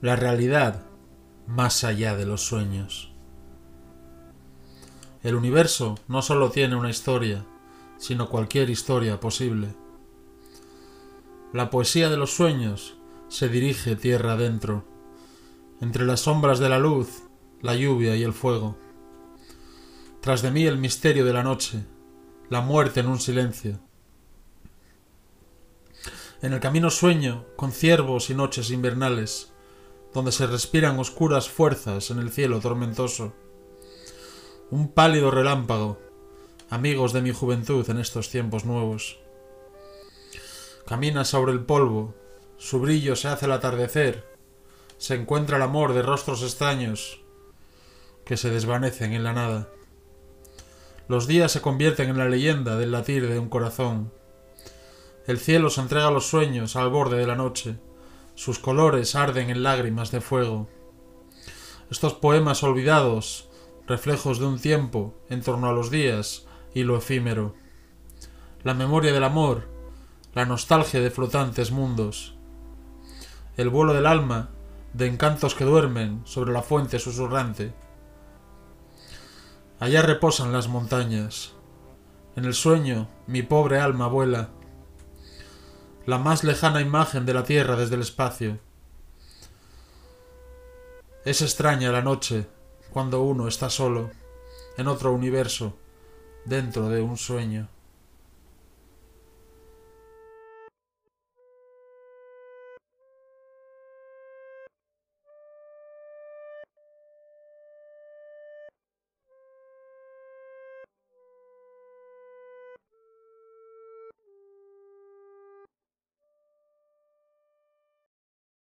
la realidad más allá de los sueños. El universo no solo tiene una historia, sino cualquier historia posible. La poesía de los sueños se dirige tierra adentro, entre las sombras de la luz, la lluvia y el fuego. Tras de mí el misterio de la noche, la muerte en un silencio. En el camino sueño con ciervos y noches invernales, donde se respiran oscuras fuerzas en el cielo tormentoso. Un pálido relámpago, amigos de mi juventud en estos tiempos nuevos. Camina sobre el polvo, su brillo se hace al atardecer, se encuentra el amor de rostros extraños que se desvanecen en la nada. Los días se convierten en la leyenda del latir de un corazón. El cielo se entrega a los sueños al borde de la noche sus colores arden en lágrimas de fuego. Estos poemas olvidados, reflejos de un tiempo en torno a los días y lo efímero. La memoria del amor, la nostalgia de flotantes mundos. El vuelo del alma, de encantos que duermen sobre la fuente susurrante. Allá reposan las montañas. En el sueño mi pobre alma vuela la más lejana imagen de la Tierra desde el espacio. Es extraña la noche cuando uno está solo, en otro universo, dentro de un sueño.